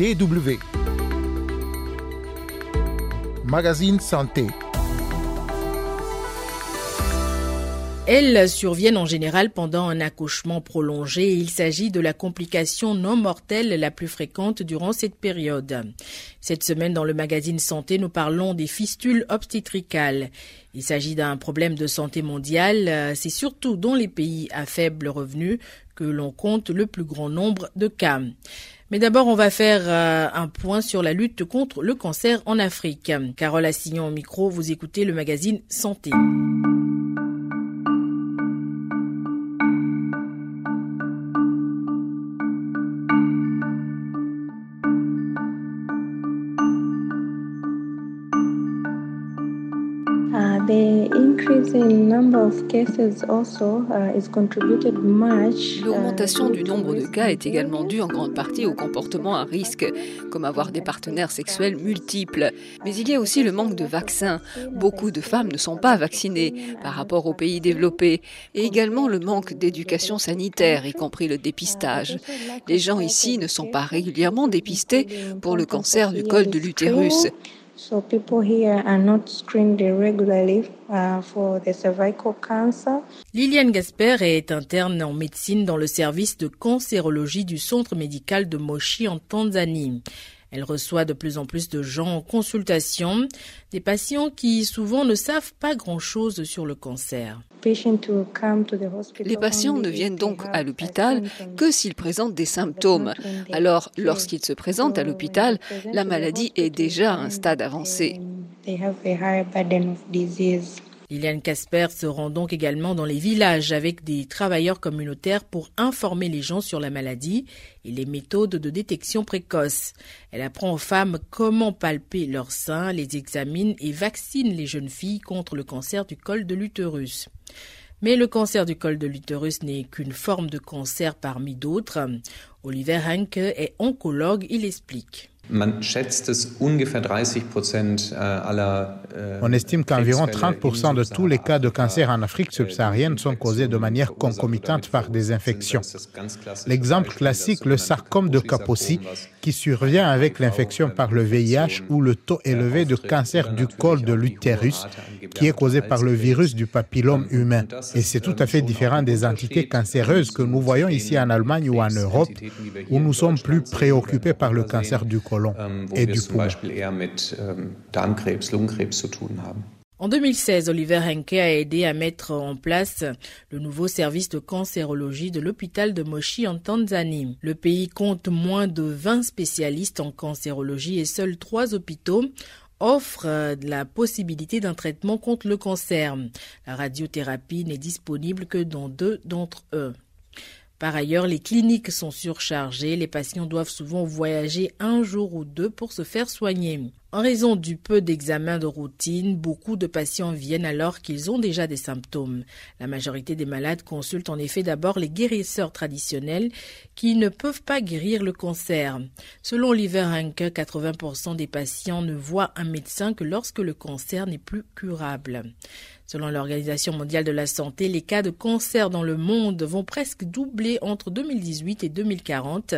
DW. Magazine Santé. Elles surviennent en général pendant un accouchement prolongé et il s'agit de la complication non mortelle la plus fréquente durant cette période. Cette semaine, dans le magazine Santé, nous parlons des fistules obstétricales. Il s'agit d'un problème de santé mondiale. C'est surtout dans les pays à faible revenu que l'on compte le plus grand nombre de cas. Mais d'abord, on va faire euh, un point sur la lutte contre le cancer en Afrique. Carole Assignon au micro, vous écoutez le magazine Santé. L'augmentation du nombre de cas est également due en grande partie au comportement à risque, comme avoir des partenaires sexuels multiples. Mais il y a aussi le manque de vaccins. Beaucoup de femmes ne sont pas vaccinées par rapport aux pays développés. Et également le manque d'éducation sanitaire, y compris le dépistage. Les gens ici ne sont pas régulièrement dépistés pour le cancer du col de l'utérus. So people here are not screened regularly uh, for the cervical cancer. Liliane Gasper est interne en médecine dans le service de cancérologie du centre médical de Moshi en Tanzanie. Elle reçoit de plus en plus de gens en consultation, des patients qui souvent ne savent pas grand-chose sur le cancer. Les patients ne viennent donc à l'hôpital que s'ils présentent des symptômes. Alors, lorsqu'ils se présentent à l'hôpital, la maladie est déjà à un stade avancé. Liliane Casper se rend donc également dans les villages avec des travailleurs communautaires pour informer les gens sur la maladie et les méthodes de détection précoce. Elle apprend aux femmes comment palper leurs seins, les examine et vaccine les jeunes filles contre le cancer du col de l'utérus. Mais le cancer du col de l'utérus n'est qu'une forme de cancer parmi d'autres. Oliver Henke est oncologue, il explique. On estime qu'environ 30% de tous les cas de cancer en Afrique subsaharienne sont causés de manière concomitante par des infections. L'exemple classique, le sarcome de Kaposi, qui survient avec l'infection par le VIH ou le taux élevé de cancer du col de l'utérus, qui est causé par le virus du papillome humain. Et c'est tout à fait différent des entités cancéreuses que nous voyons ici en Allemagne ou en Europe, où nous sommes plus préoccupés par le cancer du col et du poumon. En 2016, Oliver Henke a aidé à mettre en place le nouveau service de cancérologie de l'hôpital de Moshi en Tanzanie. Le pays compte moins de 20 spécialistes en cancérologie et seuls trois hôpitaux offrent la possibilité d'un traitement contre le cancer. La radiothérapie n'est disponible que dans deux d'entre eux. Par ailleurs, les cliniques sont surchargées, les patients doivent souvent voyager un jour ou deux pour se faire soigner. En raison du peu d'examens de routine, beaucoup de patients viennent alors qu'ils ont déjà des symptômes. La majorité des malades consultent en effet d'abord les guérisseurs traditionnels qui ne peuvent pas guérir le cancer. Selon Oliver Hanke, 80% des patients ne voient un médecin que lorsque le cancer n'est plus curable. Selon l'Organisation mondiale de la santé, les cas de cancer dans le monde vont presque doubler entre 2018 et 2040,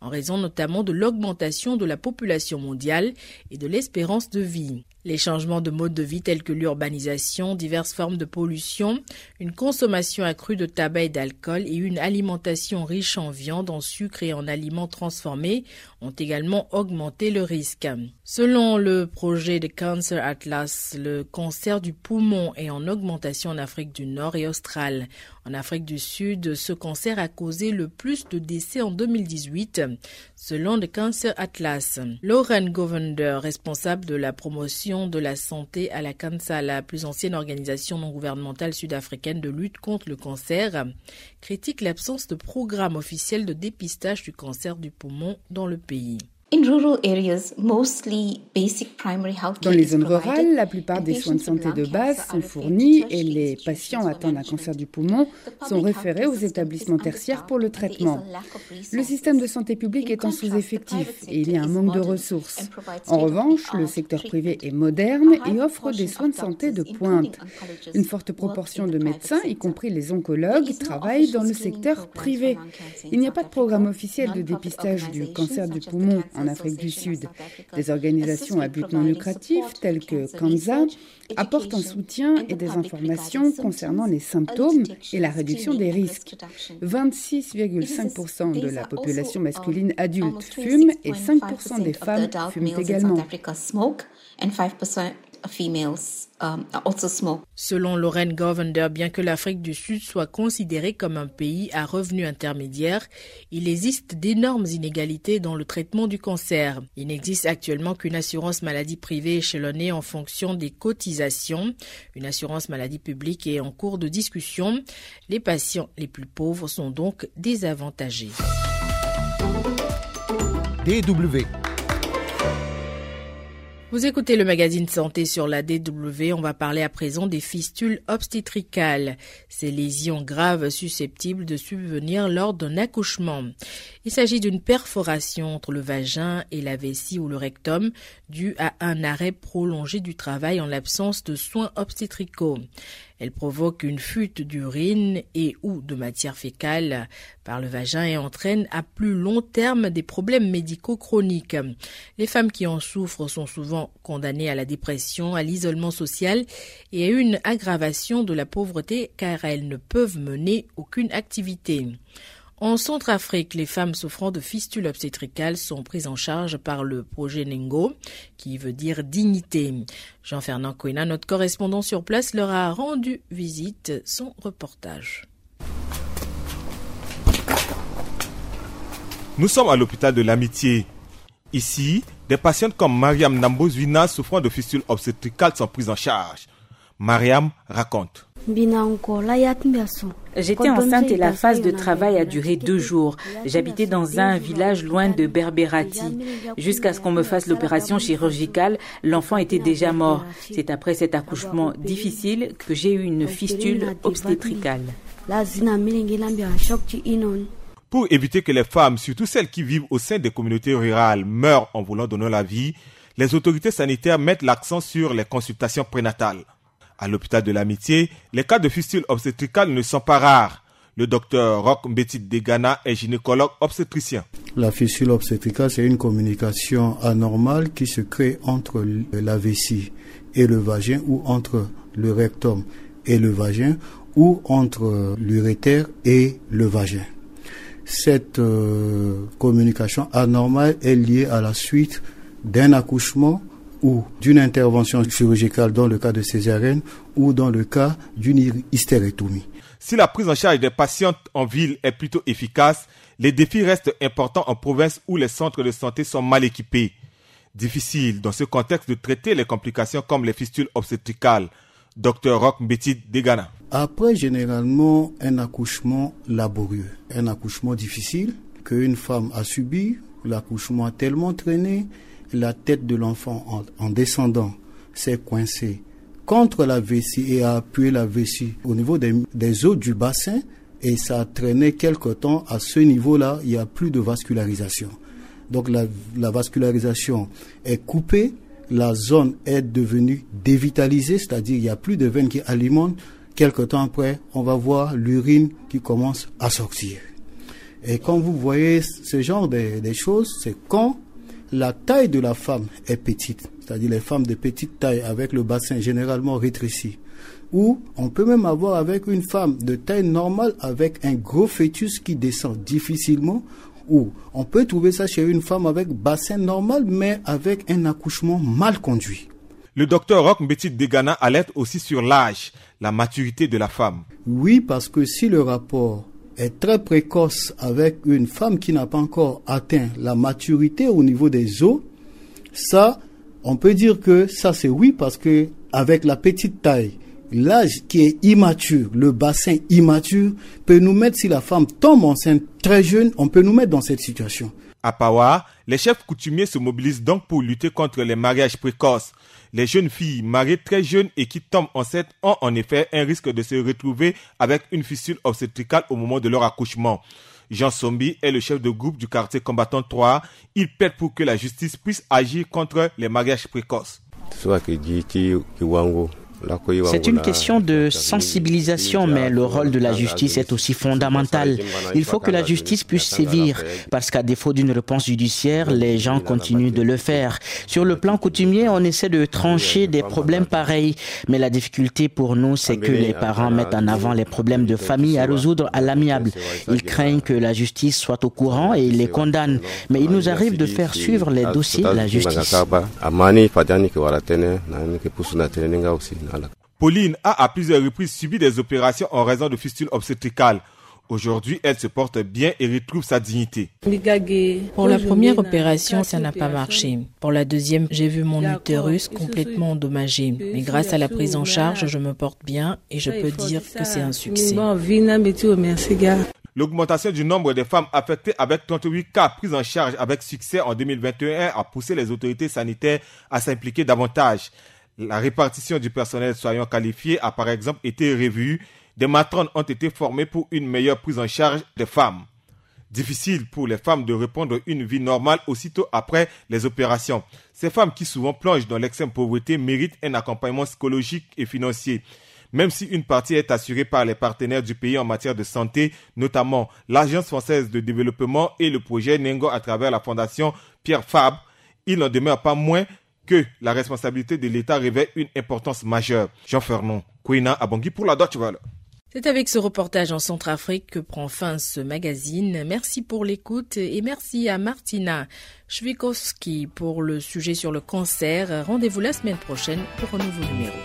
en raison notamment de l'augmentation de la population mondiale et de l'espérance de vie. Les changements de mode de vie tels que l'urbanisation, diverses formes de pollution, une consommation accrue de tabac et d'alcool et une alimentation riche en viande, en sucre et en aliments transformés ont également augmenté le risque. Selon le projet de Cancer Atlas, le cancer du poumon est en augmentation en Afrique du Nord et australe. En Afrique du Sud, ce cancer a causé le plus de décès en 2018, selon le Cancer Atlas. Lauren Govender, responsable de la promotion de la santé à la CANSA, la plus ancienne organisation non gouvernementale sud-africaine de lutte contre le cancer, critique l'absence de programme officiel de dépistage du cancer du poumon dans le pays. Dans les zones rurales, la plupart des soins de santé de base sont fournis et les patients atteints d'un cancer du poumon sont référés aux établissements tertiaires pour le traitement. Le système de santé publique est en sous-effectif et il y a un manque de ressources. En revanche, le secteur privé est moderne et offre des soins de santé de pointe. Une forte proportion de médecins, y compris les oncologues, travaillent dans le secteur privé. Il n'y a pas de programme officiel de dépistage du cancer du poumon en Afrique du Sud. Des organisations à but non lucratif telles que Kanza apportent un soutien et des informations concernant les symptômes et la réduction des risques. 26,5% de la population masculine adulte fume et 5% des femmes fument également. Um, Selon Lorraine Govender, bien que l'Afrique du Sud soit considérée comme un pays à revenus intermédiaires, il existe d'énormes inégalités dans le traitement du cancer. Il n'existe actuellement qu'une assurance maladie privée échelonnée en fonction des cotisations. Une assurance maladie publique est en cours de discussion. Les patients les plus pauvres sont donc désavantagés. DW vous écoutez le magazine Santé sur la DW. On va parler à présent des fistules obstétricales, ces lésions graves susceptibles de subvenir lors d'un accouchement. Il s'agit d'une perforation entre le vagin et la vessie ou le rectum due à un arrêt prolongé du travail en l'absence de soins obstétricaux. Elle provoque une fuite d'urine et ou de matière fécale par le vagin et entraîne à plus long terme des problèmes médicaux chroniques. Les femmes qui en souffrent sont souvent condamnées à la dépression, à l'isolement social et à une aggravation de la pauvreté car elles ne peuvent mener aucune activité. En Centrafrique, les femmes souffrant de fistules obstétricales sont prises en charge par le projet Nengo, qui veut dire dignité. Jean-Fernand Coina, notre correspondant sur place, leur a rendu visite. Son reportage. Nous sommes à l'hôpital de l'amitié. Ici, des patientes comme Mariam Nambozvina souffrant de fistules obstétricales sont prises en charge. Mariam raconte. J'étais enceinte et la phase de travail a duré deux jours. J'habitais dans un village loin de Berberati. Jusqu'à ce qu'on me fasse l'opération chirurgicale, l'enfant était déjà mort. C'est après cet accouchement difficile que j'ai eu une fistule obstétricale. Pour éviter que les femmes, surtout celles qui vivent au sein des communautés rurales, meurent en voulant donner la vie, les autorités sanitaires mettent l'accent sur les consultations prénatales. À l'hôpital de l'amitié, les cas de fistule obstétricale ne sont pas rares. Le docteur Roch Mbetit Degana est gynécologue obstétricien. La fistule obstétricale, c'est une communication anormale qui se crée entre la vessie et le vagin ou entre le rectum et le vagin ou entre l'urétère et le vagin. Cette euh, communication anormale est liée à la suite d'un accouchement ou d'une intervention chirurgicale dans le cas de césarienne ou dans le cas d'une hystérectomie. Si la prise en charge des patientes en ville est plutôt efficace, les défis restent importants en province où les centres de santé sont mal équipés. Difficile dans ce contexte de traiter les complications comme les fistules obstétricales. Dr Roch Mbeti Degana. Après généralement un accouchement laborieux, un accouchement difficile qu'une femme a subi, l'accouchement a tellement traîné la tête de l'enfant en, descendant s'est coincée contre la vessie et a appuyé la vessie au niveau des, os du bassin et ça a traîné quelque temps. À ce niveau-là, il n'y a plus de vascularisation. Donc la, la, vascularisation est coupée, la zone est devenue dévitalisée, c'est-à-dire il n'y a plus de veines qui alimentent. Quelque temps après, on va voir l'urine qui commence à sortir. Et quand vous voyez ce genre de choses, c'est quand la taille de la femme est petite, c'est-à-dire les femmes de petite taille avec le bassin généralement rétréci. Ou on peut même avoir avec une femme de taille normale avec un gros fœtus qui descend difficilement. Ou on peut trouver ça chez une femme avec bassin normal mais avec un accouchement mal conduit. Le docteur Roch Mbetit Degana alerte aussi sur l'âge, la maturité de la femme. Oui, parce que si le rapport est très précoce avec une femme qui n'a pas encore atteint la maturité au niveau des os, ça, on peut dire que ça c'est oui parce que avec la petite taille, l'âge qui est immature, le bassin immature, peut nous mettre, si la femme tombe enceinte très jeune, on peut nous mettre dans cette situation. À Pawa, les chefs coutumiers se mobilisent donc pour lutter contre les mariages précoces. Les jeunes filles mariées très jeunes et qui tombent enceintes ont en effet un risque de se retrouver avec une fistule obstétricale au moment de leur accouchement. Jean Sombi est le chef de groupe du quartier combattant 3. Il pète pour que la justice puisse agir contre les mariages précoces. C'est une question de sensibilisation, mais le rôle de la justice est aussi fondamental. Il faut que la justice puisse sévir, parce qu'à défaut d'une réponse judiciaire, les gens continuent de le faire. Sur le plan coutumier, on essaie de trancher des problèmes pareils, mais la difficulté pour nous, c'est que les parents mettent en avant les problèmes de famille à résoudre à l'amiable. Ils craignent que la justice soit au courant et ils les condamnent, mais il nous arrive de faire suivre les dossiers de la justice. Pauline a à plusieurs reprises subi des opérations en raison de fistules obstétricales. Aujourd'hui, elle se porte bien et retrouve sa dignité. Pour la première opération, ça n'a pas marché. Pour la deuxième, j'ai vu mon utérus complètement endommagé. Mais grâce à la prise en charge, je me porte bien et je peux dire que c'est un succès. L'augmentation du nombre de femmes affectées avec 38 cas pris en charge avec succès en 2021 a poussé les autorités sanitaires à s'impliquer davantage. La répartition du personnel soignant qualifié a par exemple été revue. Des matrones ont été formées pour une meilleure prise en charge des femmes. Difficile pour les femmes de reprendre une vie normale aussitôt après les opérations. Ces femmes qui souvent plongent dans l'extrême pauvreté méritent un accompagnement psychologique et financier. Même si une partie est assurée par les partenaires du pays en matière de santé, notamment l'Agence française de développement et le projet Nengo à travers la fondation Pierre Fabre, il n'en demeure pas moins que la responsabilité de l'État revêt une importance majeure. Jean Fernand, Kouina Abongi pour la Deutsche Welle. C'est avec ce reportage en Centrafrique que prend fin ce magazine. Merci pour l'écoute et merci à Martina Schwikowski pour le sujet sur le cancer. Rendez-vous la semaine prochaine pour un nouveau numéro.